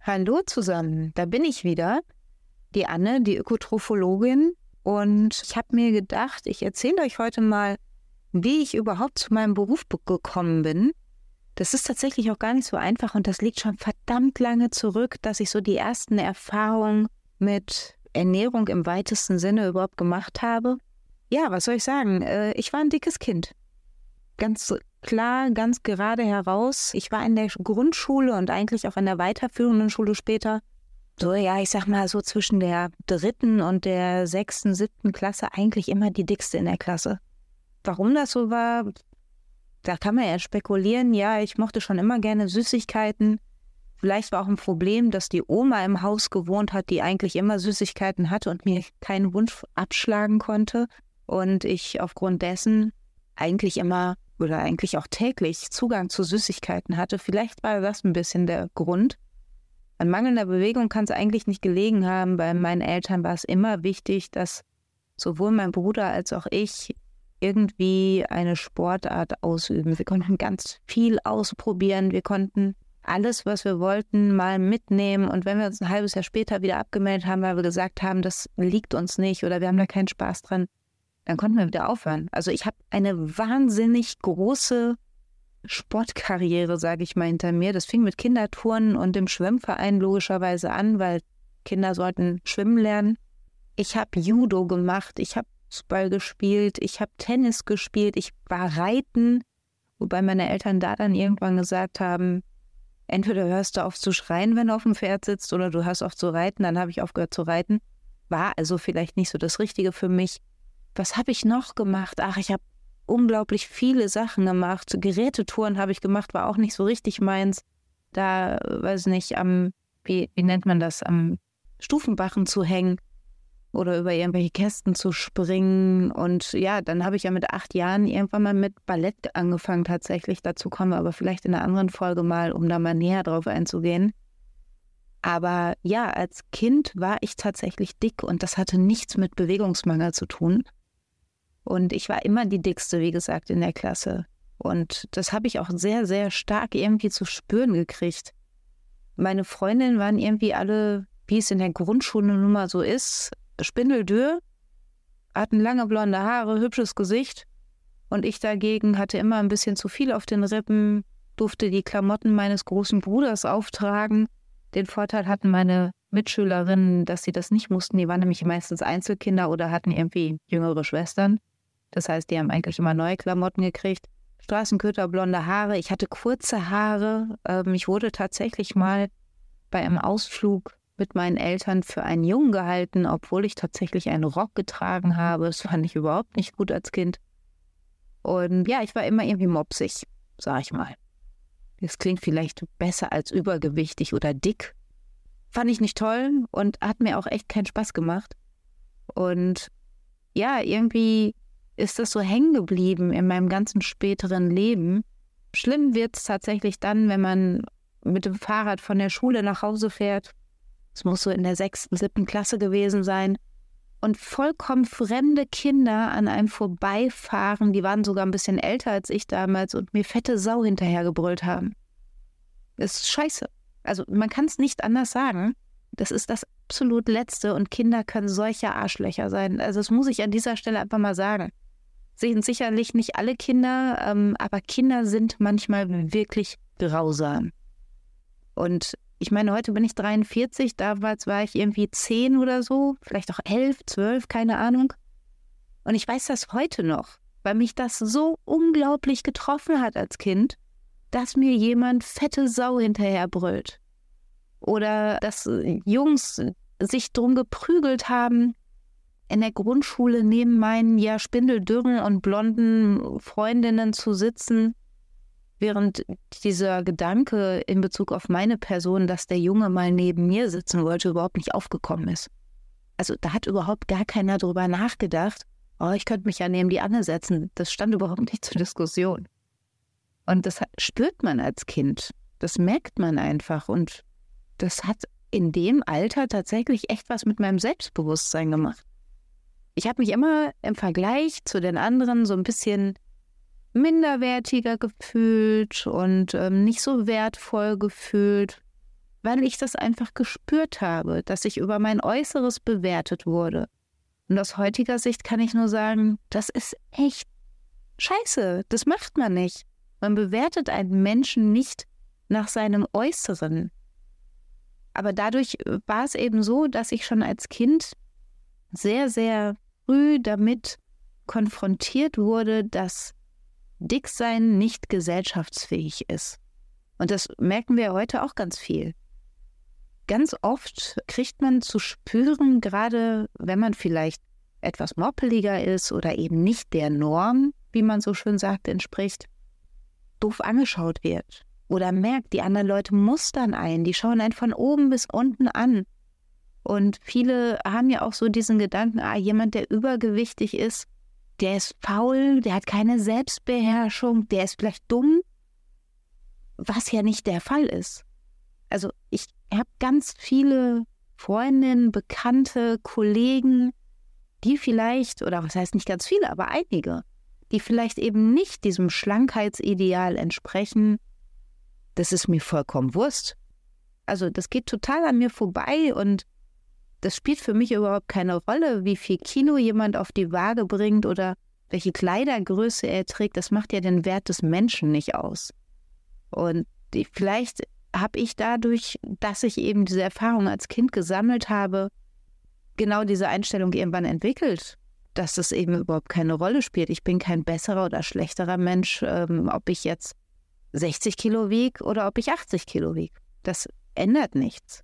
Hallo zusammen, da bin ich wieder, die Anne, die Ökotrophologin. Und ich habe mir gedacht, ich erzähle euch heute mal, wie ich überhaupt zu meinem Beruf gekommen bin. Das ist tatsächlich auch gar nicht so einfach und das liegt schon verdammt lange zurück, dass ich so die ersten Erfahrungen mit Ernährung im weitesten Sinne überhaupt gemacht habe. Ja, was soll ich sagen? Äh, ich war ein dickes Kind. Ganz klar, ganz gerade heraus. Ich war in der Grundschule und eigentlich auch in der weiterführenden Schule später. So, ja, ich sag mal so zwischen der dritten und der sechsten, siebten Klasse eigentlich immer die dickste in der Klasse. Warum das so war, da kann man ja spekulieren. Ja, ich mochte schon immer gerne Süßigkeiten. Vielleicht war auch ein Problem, dass die Oma im Haus gewohnt hat, die eigentlich immer Süßigkeiten hatte und mir keinen Wunsch abschlagen konnte. Und ich aufgrund dessen eigentlich immer oder eigentlich auch täglich Zugang zu Süßigkeiten hatte. Vielleicht war das ein bisschen der Grund. An mangelnder Bewegung kann es eigentlich nicht gelegen haben. Bei meinen Eltern war es immer wichtig, dass sowohl mein Bruder als auch ich irgendwie eine Sportart ausüben. Wir konnten ganz viel ausprobieren. Wir konnten alles, was wir wollten, mal mitnehmen. Und wenn wir uns ein halbes Jahr später wieder abgemeldet haben, weil wir gesagt haben, das liegt uns nicht oder wir haben da keinen Spaß dran, dann konnten wir wieder aufhören. Also ich habe eine wahnsinnig große Sportkarriere, sage ich mal, hinter mir. Das fing mit Kindertouren und dem Schwimmverein logischerweise an, weil Kinder sollten schwimmen lernen. Ich habe Judo gemacht, ich habe Fußball gespielt, ich habe Tennis gespielt, ich war reiten, wobei meine Eltern da dann irgendwann gesagt haben, entweder hörst du auf zu schreien, wenn du auf dem Pferd sitzt, oder du hörst auf zu reiten, dann habe ich aufgehört zu reiten. War also vielleicht nicht so das Richtige für mich. Was habe ich noch gemacht? Ach, ich habe unglaublich viele Sachen gemacht. Gerätetouren habe ich gemacht, war auch nicht so richtig meins. Da, weiß nicht, am, wie, wie nennt man das, am Stufenbachen zu hängen oder über irgendwelche Kästen zu springen. Und ja, dann habe ich ja mit acht Jahren irgendwann mal mit Ballett angefangen tatsächlich. Dazu kommen wir aber vielleicht in einer anderen Folge mal, um da mal näher drauf einzugehen. Aber ja, als Kind war ich tatsächlich dick und das hatte nichts mit Bewegungsmangel zu tun. Und ich war immer die dickste, wie gesagt, in der Klasse. Und das habe ich auch sehr, sehr stark irgendwie zu spüren gekriegt. Meine Freundinnen waren irgendwie alle, wie es in der Grundschule nun mal so ist, spindeldürr, hatten lange blonde Haare, hübsches Gesicht. Und ich dagegen hatte immer ein bisschen zu viel auf den Rippen, durfte die Klamotten meines großen Bruders auftragen. Den Vorteil hatten meine Mitschülerinnen, dass sie das nicht mussten. Die waren nämlich meistens Einzelkinder oder hatten irgendwie jüngere Schwestern. Das heißt, die haben eigentlich immer neue Klamotten gekriegt. Straßenköter, blonde Haare. Ich hatte kurze Haare. Ähm, ich wurde tatsächlich mal bei einem Ausflug mit meinen Eltern für einen Jungen gehalten, obwohl ich tatsächlich einen Rock getragen habe. Das fand ich überhaupt nicht gut als Kind. Und ja, ich war immer irgendwie mopsig, sag ich mal. Das klingt vielleicht besser als übergewichtig oder dick. Fand ich nicht toll und hat mir auch echt keinen Spaß gemacht. Und ja, irgendwie ist das so hängen geblieben in meinem ganzen späteren Leben. Schlimm wird es tatsächlich dann, wenn man mit dem Fahrrad von der Schule nach Hause fährt es muss so in der sechsten, siebten Klasse gewesen sein. Und vollkommen fremde Kinder an einem vorbeifahren, die waren sogar ein bisschen älter als ich damals und mir fette Sau hinterhergebrüllt haben. Das ist scheiße. Also man kann es nicht anders sagen. Das ist das absolut Letzte und Kinder können solche Arschlöcher sein. Also das muss ich an dieser Stelle einfach mal sagen. Sind sicherlich nicht alle Kinder, ähm, aber Kinder sind manchmal wirklich grausam. Und ich meine, heute bin ich 43, damals war ich irgendwie 10 oder so, vielleicht auch 11, 12, keine Ahnung. Und ich weiß das heute noch, weil mich das so unglaublich getroffen hat als Kind, dass mir jemand fette Sau hinterherbrüllt. Oder dass Jungs sich drum geprügelt haben, in der Grundschule neben meinen ja spindeldürren und blonden Freundinnen zu sitzen während dieser Gedanke in Bezug auf meine Person, dass der Junge mal neben mir sitzen wollte, überhaupt nicht aufgekommen ist. Also da hat überhaupt gar keiner drüber nachgedacht, oh, ich könnte mich ja neben die Anne setzen. Das stand überhaupt nicht zur Diskussion. Und das spürt man als Kind. Das merkt man einfach. Und das hat in dem Alter tatsächlich echt was mit meinem Selbstbewusstsein gemacht. Ich habe mich immer im Vergleich zu den anderen so ein bisschen minderwertiger gefühlt und ähm, nicht so wertvoll gefühlt, weil ich das einfach gespürt habe, dass ich über mein Äußeres bewertet wurde. Und aus heutiger Sicht kann ich nur sagen, das ist echt scheiße. Das macht man nicht. Man bewertet einen Menschen nicht nach seinem Äußeren. Aber dadurch war es eben so, dass ich schon als Kind sehr, sehr früh damit konfrontiert wurde, dass Dicksein nicht gesellschaftsfähig ist. Und das merken wir heute auch ganz viel. Ganz oft kriegt man zu spüren, gerade wenn man vielleicht etwas moppeliger ist oder eben nicht der Norm, wie man so schön sagt, entspricht, doof angeschaut wird. Oder merkt, die anderen Leute mustern ein, die schauen einen von oben bis unten an. Und viele haben ja auch so diesen Gedanken, ah, jemand, der übergewichtig ist, der ist faul, der hat keine Selbstbeherrschung, der ist vielleicht dumm, was ja nicht der Fall ist. Also ich habe ganz viele Freundinnen, Bekannte, Kollegen, die vielleicht, oder was heißt nicht ganz viele, aber einige, die vielleicht eben nicht diesem Schlankheitsideal entsprechen, das ist mir vollkommen Wurst. Also das geht total an mir vorbei und das spielt für mich überhaupt keine Rolle, wie viel Kino jemand auf die Waage bringt oder welche Kleidergröße er trägt. Das macht ja den Wert des Menschen nicht aus. Und vielleicht habe ich dadurch, dass ich eben diese Erfahrung als Kind gesammelt habe, genau diese Einstellung irgendwann entwickelt, dass das eben überhaupt keine Rolle spielt. Ich bin kein besserer oder schlechterer Mensch, ähm, ob ich jetzt 60 Kilo wiege oder ob ich 80 Kilo wiege. Das ändert nichts.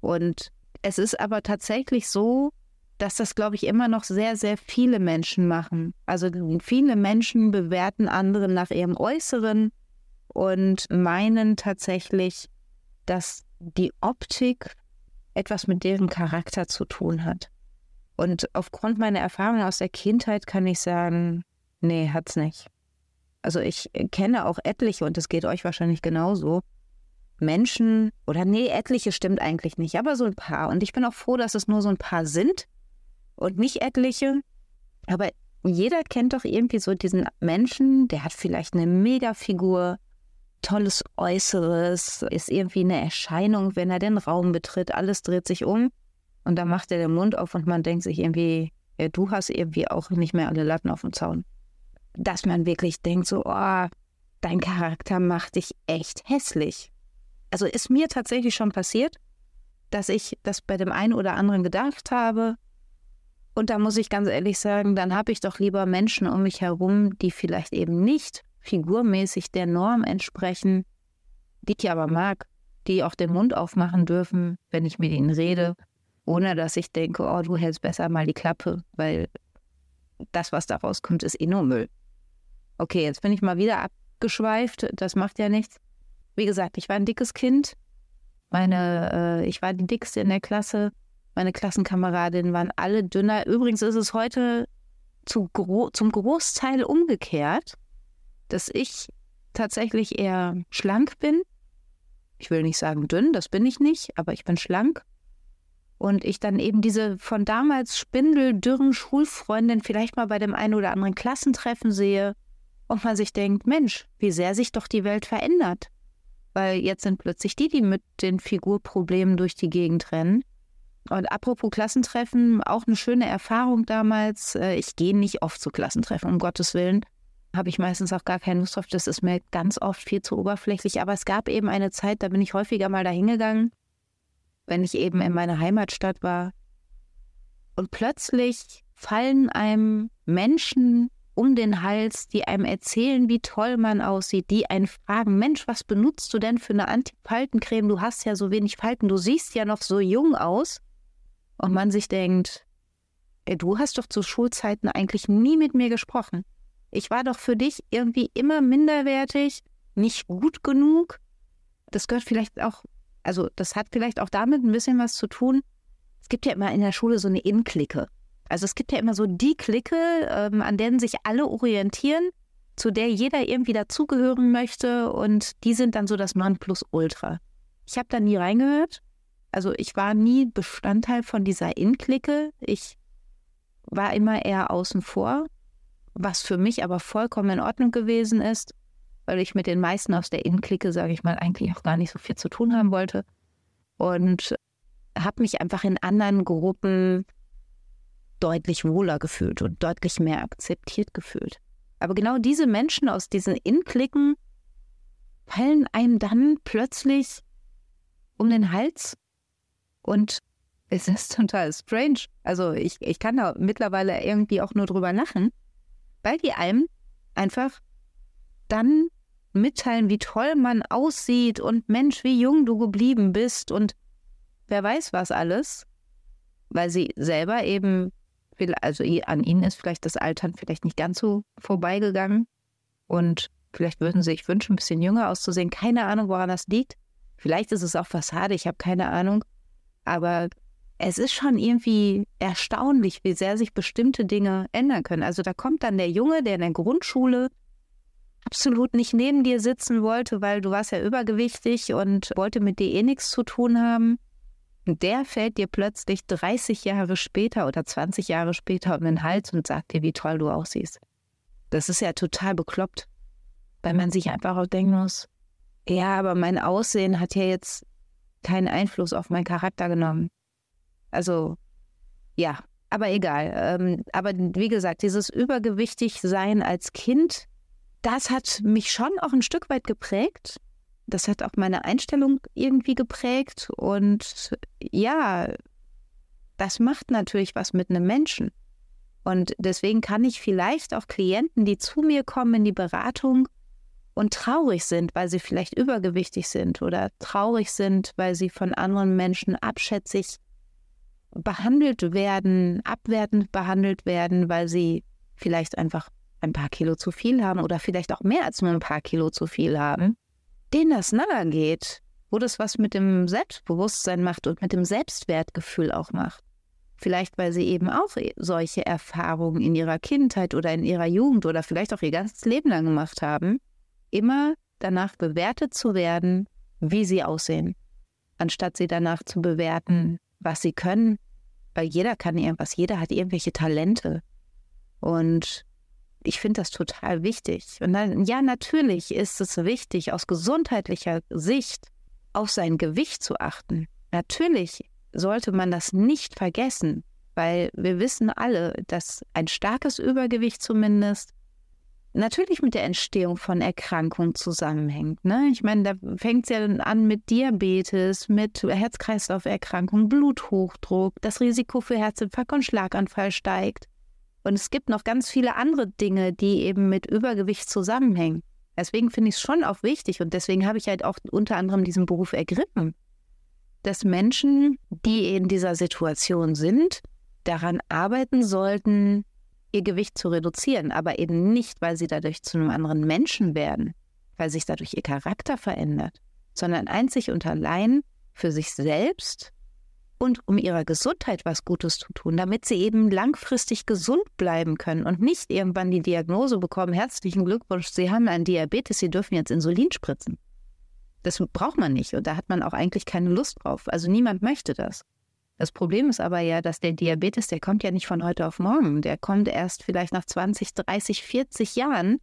Und es ist aber tatsächlich so, dass das, glaube ich, immer noch sehr, sehr viele Menschen machen. Also viele Menschen bewerten andere nach ihrem Äußeren und meinen tatsächlich, dass die Optik etwas mit deren Charakter zu tun hat. Und aufgrund meiner Erfahrungen aus der Kindheit kann ich sagen, nee, hat's nicht. Also ich kenne auch etliche, und das geht euch wahrscheinlich genauso, Menschen, oder nee, etliche stimmt eigentlich nicht, aber so ein paar. Und ich bin auch froh, dass es nur so ein paar sind und nicht etliche. Aber jeder kennt doch irgendwie so diesen Menschen, der hat vielleicht eine Megafigur, tolles Äußeres, ist irgendwie eine Erscheinung, wenn er den Raum betritt, alles dreht sich um. Und dann macht er den Mund auf und man denkt sich irgendwie, ja, du hast irgendwie auch nicht mehr alle Latten auf dem Zaun. Dass man wirklich denkt, so, oh, dein Charakter macht dich echt hässlich also ist mir tatsächlich schon passiert, dass ich das bei dem einen oder anderen gedacht habe. Und da muss ich ganz ehrlich sagen, dann habe ich doch lieber Menschen um mich herum, die vielleicht eben nicht figurmäßig der Norm entsprechen, die ich aber mag, die auch den Mund aufmachen dürfen, wenn ich mit ihnen rede, ohne dass ich denke, oh, du hältst besser mal die Klappe, weil das, was da rauskommt, ist eh nur Müll. Okay, jetzt bin ich mal wieder abgeschweift, das macht ja nichts. Wie gesagt, ich war ein dickes Kind. Meine, äh, ich war die dickste in der Klasse. Meine Klassenkameradinnen waren alle dünner. Übrigens ist es heute zu gro zum Großteil umgekehrt, dass ich tatsächlich eher schlank bin. Ich will nicht sagen dünn, das bin ich nicht, aber ich bin schlank. Und ich dann eben diese von damals spindeldürren Schulfreundin vielleicht mal bei dem einen oder anderen Klassentreffen sehe und man sich denkt, Mensch, wie sehr sich doch die Welt verändert weil jetzt sind plötzlich die, die mit den Figurproblemen durch die Gegend rennen. Und apropos Klassentreffen, auch eine schöne Erfahrung damals. Äh, ich gehe nicht oft zu Klassentreffen, um Gottes Willen. Habe ich meistens auch gar keine Lust drauf. Das ist mir ganz oft viel zu oberflächlich. Aber es gab eben eine Zeit, da bin ich häufiger mal dahin gegangen, wenn ich eben in meiner Heimatstadt war. Und plötzlich fallen einem Menschen um den Hals, die einem erzählen, wie toll man aussieht, die einen fragen, Mensch, was benutzt du denn für eine Anti-Faltencreme? Du hast ja so wenig Falten, du siehst ja noch so jung aus. Und man sich denkt, ey, du hast doch zu Schulzeiten eigentlich nie mit mir gesprochen. Ich war doch für dich irgendwie immer minderwertig, nicht gut genug. Das gehört vielleicht auch, also das hat vielleicht auch damit ein bisschen was zu tun. Es gibt ja immer in der Schule so eine In-Clique. Also es gibt ja immer so die Clique, ähm, an denen sich alle orientieren, zu der jeder irgendwie dazugehören möchte und die sind dann so das Nonplusultra. Ich habe da nie reingehört. Also ich war nie Bestandteil von dieser In-Clique. Ich war immer eher außen vor, was für mich aber vollkommen in Ordnung gewesen ist, weil ich mit den meisten aus der Innenklicke, sage ich mal, eigentlich auch gar nicht so viel zu tun haben wollte. Und habe mich einfach in anderen Gruppen deutlich wohler gefühlt und deutlich mehr akzeptiert gefühlt. Aber genau diese Menschen aus diesen Innenklicken fallen einem dann plötzlich um den Hals und es ist total strange. Also ich, ich kann da mittlerweile irgendwie auch nur drüber lachen, weil die einem einfach dann mitteilen, wie toll man aussieht und Mensch, wie jung du geblieben bist und wer weiß was alles, weil sie selber eben, also an ihnen ist vielleicht das Altern vielleicht nicht ganz so vorbeigegangen und vielleicht würden sie sich wünschen, ein bisschen jünger auszusehen. Keine Ahnung, woran das liegt. Vielleicht ist es auch Fassade, ich habe keine Ahnung. Aber es ist schon irgendwie erstaunlich, wie sehr sich bestimmte Dinge ändern können. Also da kommt dann der Junge, der in der Grundschule absolut nicht neben dir sitzen wollte, weil du warst ja übergewichtig und wollte mit dir eh nichts zu tun haben. Der fällt dir plötzlich 30 Jahre später oder 20 Jahre später um den Hals und sagt dir, wie toll du aussiehst. Das ist ja total bekloppt, weil man sich einfach auch denken muss, ja, aber mein Aussehen hat ja jetzt keinen Einfluss auf meinen Charakter genommen. Also, ja, aber egal. Ähm, aber wie gesagt, dieses Übergewichtig-Sein als Kind, das hat mich schon auch ein Stück weit geprägt. Das hat auch meine Einstellung irgendwie geprägt. Und ja, das macht natürlich was mit einem Menschen. Und deswegen kann ich vielleicht auch Klienten, die zu mir kommen in die Beratung, und traurig sind, weil sie vielleicht übergewichtig sind oder traurig sind, weil sie von anderen Menschen abschätzig behandelt werden, abwertend behandelt werden, weil sie vielleicht einfach ein paar Kilo zu viel haben oder vielleicht auch mehr als nur ein paar Kilo zu viel haben, denen das nahe geht, wo das was mit dem Selbstbewusstsein macht und mit dem Selbstwertgefühl auch macht. Vielleicht, weil sie eben auch solche Erfahrungen in ihrer Kindheit oder in ihrer Jugend oder vielleicht auch ihr ganzes Leben lang gemacht haben immer danach bewertet zu werden, wie sie aussehen, anstatt sie danach zu bewerten, was sie können, weil jeder kann irgendwas, jeder hat irgendwelche Talente. Und ich finde das total wichtig. Und dann, ja, natürlich ist es wichtig, aus gesundheitlicher Sicht auf sein Gewicht zu achten. Natürlich sollte man das nicht vergessen, weil wir wissen alle, dass ein starkes Übergewicht zumindest natürlich mit der Entstehung von Erkrankungen zusammenhängt. Ne? Ich meine, da fängt es ja an mit Diabetes, mit Herz-Kreislauf-Erkrankungen, Bluthochdruck, das Risiko für Herzinfarkt und Schlaganfall steigt. Und es gibt noch ganz viele andere Dinge, die eben mit Übergewicht zusammenhängen. Deswegen finde ich es schon auch wichtig und deswegen habe ich halt auch unter anderem diesen Beruf ergriffen, dass Menschen, die in dieser Situation sind, daran arbeiten sollten, ihr Gewicht zu reduzieren, aber eben nicht, weil sie dadurch zu einem anderen Menschen werden, weil sich dadurch ihr Charakter verändert, sondern einzig und allein für sich selbst und um ihrer Gesundheit was Gutes zu tun, damit sie eben langfristig gesund bleiben können und nicht irgendwann die Diagnose bekommen, herzlichen Glückwunsch, Sie haben einen Diabetes, Sie dürfen jetzt Insulin spritzen. Das braucht man nicht und da hat man auch eigentlich keine Lust drauf. Also niemand möchte das. Das Problem ist aber ja, dass der Diabetes, der kommt ja nicht von heute auf morgen. Der kommt erst vielleicht nach 20, 30, 40 Jahren,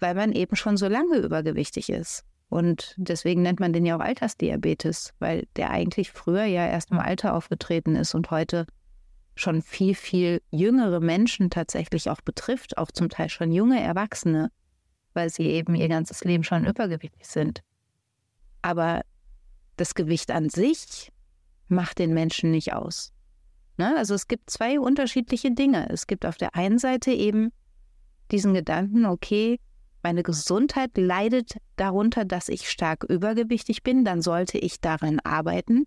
weil man eben schon so lange übergewichtig ist. Und deswegen nennt man den ja auch Altersdiabetes, weil der eigentlich früher ja erst im Alter aufgetreten ist und heute schon viel, viel jüngere Menschen tatsächlich auch betrifft, auch zum Teil schon junge Erwachsene, weil sie eben ihr ganzes Leben schon übergewichtig sind. Aber das Gewicht an sich macht den Menschen nicht aus. Ne? Also es gibt zwei unterschiedliche Dinge. Es gibt auf der einen Seite eben diesen Gedanken, okay, meine Gesundheit leidet darunter, dass ich stark übergewichtig bin, dann sollte ich daran arbeiten.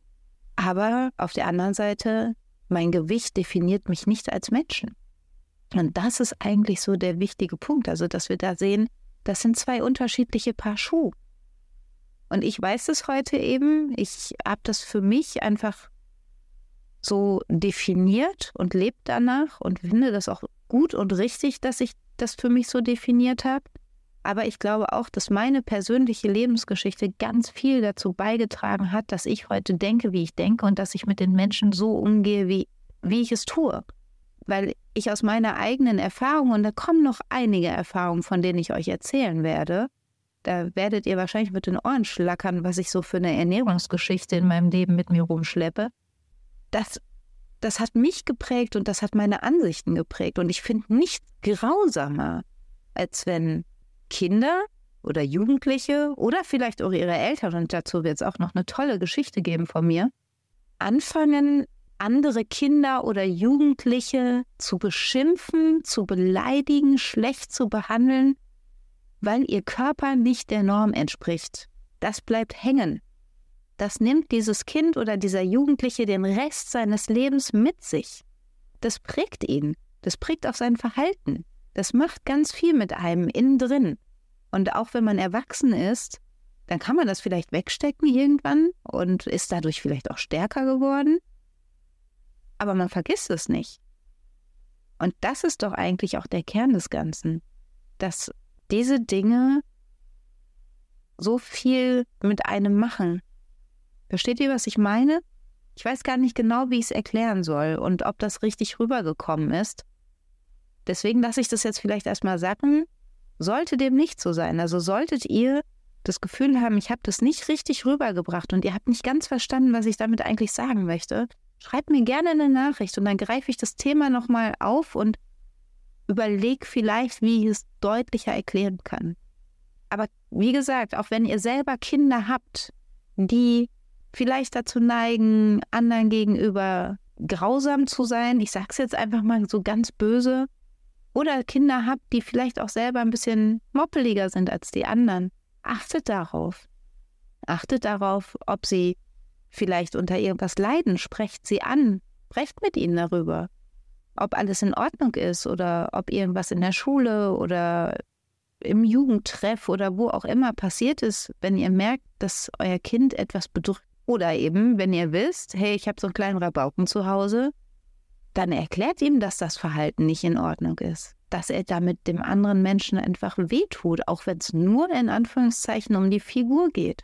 Aber auf der anderen Seite, mein Gewicht definiert mich nicht als Menschen. Und das ist eigentlich so der wichtige Punkt, also dass wir da sehen, das sind zwei unterschiedliche Paar Schuhe. Und ich weiß es heute eben. Ich habe das für mich einfach so definiert und lebe danach und finde das auch gut und richtig, dass ich das für mich so definiert habe. Aber ich glaube auch, dass meine persönliche Lebensgeschichte ganz viel dazu beigetragen hat, dass ich heute denke, wie ich denke und dass ich mit den Menschen so umgehe, wie, wie ich es tue. Weil ich aus meiner eigenen Erfahrung, und da kommen noch einige Erfahrungen, von denen ich euch erzählen werde, da werdet ihr wahrscheinlich mit den Ohren schlackern, was ich so für eine Ernährungsgeschichte in meinem Leben mit mir rumschleppe. Das, das hat mich geprägt und das hat meine Ansichten geprägt. Und ich finde nichts grausamer, als wenn Kinder oder Jugendliche oder vielleicht auch ihre Eltern, und dazu wird es auch noch eine tolle Geschichte geben von mir, anfangen, andere Kinder oder Jugendliche zu beschimpfen, zu beleidigen, schlecht zu behandeln, weil ihr Körper nicht der Norm entspricht. Das bleibt hängen. Das nimmt dieses Kind oder dieser Jugendliche den Rest seines Lebens mit sich. Das prägt ihn, das prägt auch sein Verhalten. Das macht ganz viel mit einem innen drin. Und auch wenn man erwachsen ist, dann kann man das vielleicht wegstecken irgendwann und ist dadurch vielleicht auch stärker geworden. Aber man vergisst es nicht. Und das ist doch eigentlich auch der Kern des Ganzen, dass diese Dinge so viel mit einem machen. Versteht ihr, was ich meine? Ich weiß gar nicht genau, wie ich es erklären soll und ob das richtig rübergekommen ist. Deswegen lasse ich das jetzt vielleicht erstmal sacken. Sollte dem nicht so sein, also solltet ihr das Gefühl haben, ich habe das nicht richtig rübergebracht und ihr habt nicht ganz verstanden, was ich damit eigentlich sagen möchte, schreibt mir gerne eine Nachricht und dann greife ich das Thema nochmal auf und überleg vielleicht, wie ich es deutlicher erklären kann. Aber wie gesagt, auch wenn ihr selber Kinder habt, die vielleicht dazu neigen, anderen gegenüber grausam zu sein, ich sage es jetzt einfach mal so ganz böse, oder Kinder habt, die vielleicht auch selber ein bisschen moppeliger sind als die anderen, achtet darauf. Achtet darauf, ob sie vielleicht unter irgendwas leiden, sprecht sie an, sprecht mit ihnen darüber. Ob alles in Ordnung ist oder ob irgendwas in der Schule oder im Jugendtreff oder wo auch immer passiert ist, wenn ihr merkt, dass euer Kind etwas bedrückt. Oder eben, wenn ihr wisst, hey, ich habe so einen kleinen Rabauken zu Hause, dann erklärt ihm, dass das Verhalten nicht in Ordnung ist. Dass er damit dem anderen Menschen einfach wehtut, auch wenn es nur in Anführungszeichen um die Figur geht.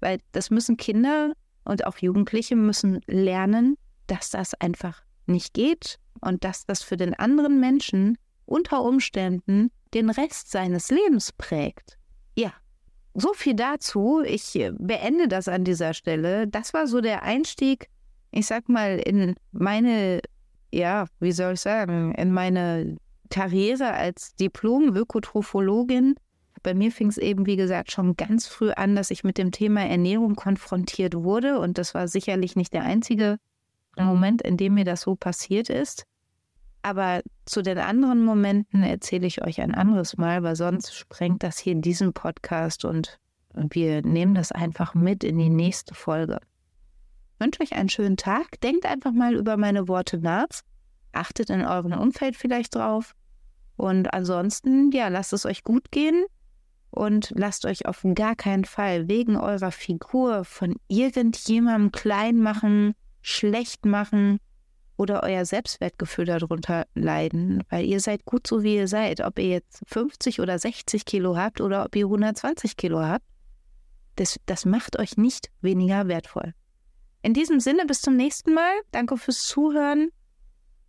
Weil das müssen Kinder und auch Jugendliche müssen lernen, dass das einfach nicht geht und dass das für den anderen Menschen unter Umständen den Rest seines Lebens prägt. Ja, so viel dazu. Ich äh, beende das an dieser Stelle. Das war so der Einstieg, ich sag mal, in meine, ja, wie soll ich sagen, in meine Karriere als Diplom-Ökotrophologin. Bei mir fing es eben, wie gesagt, schon ganz früh an, dass ich mit dem Thema Ernährung konfrontiert wurde. Und das war sicherlich nicht der einzige Moment, in dem mir das so passiert ist. Aber zu den anderen Momenten erzähle ich euch ein anderes Mal, weil sonst sprengt das hier in diesem Podcast und wir nehmen das einfach mit in die nächste Folge. Wünsche euch einen schönen Tag. Denkt einfach mal über meine Worte nach. Achtet in eurem Umfeld vielleicht drauf. Und ansonsten, ja, lasst es euch gut gehen und lasst euch auf gar keinen Fall wegen eurer Figur von irgendjemandem klein machen, schlecht machen oder euer Selbstwertgefühl darunter leiden, weil ihr seid gut so, wie ihr seid. Ob ihr jetzt 50 oder 60 Kilo habt oder ob ihr 120 Kilo habt, das, das macht euch nicht weniger wertvoll. In diesem Sinne, bis zum nächsten Mal. Danke fürs Zuhören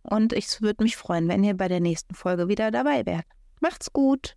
und ich würde mich freuen, wenn ihr bei der nächsten Folge wieder dabei wärt. Macht's gut!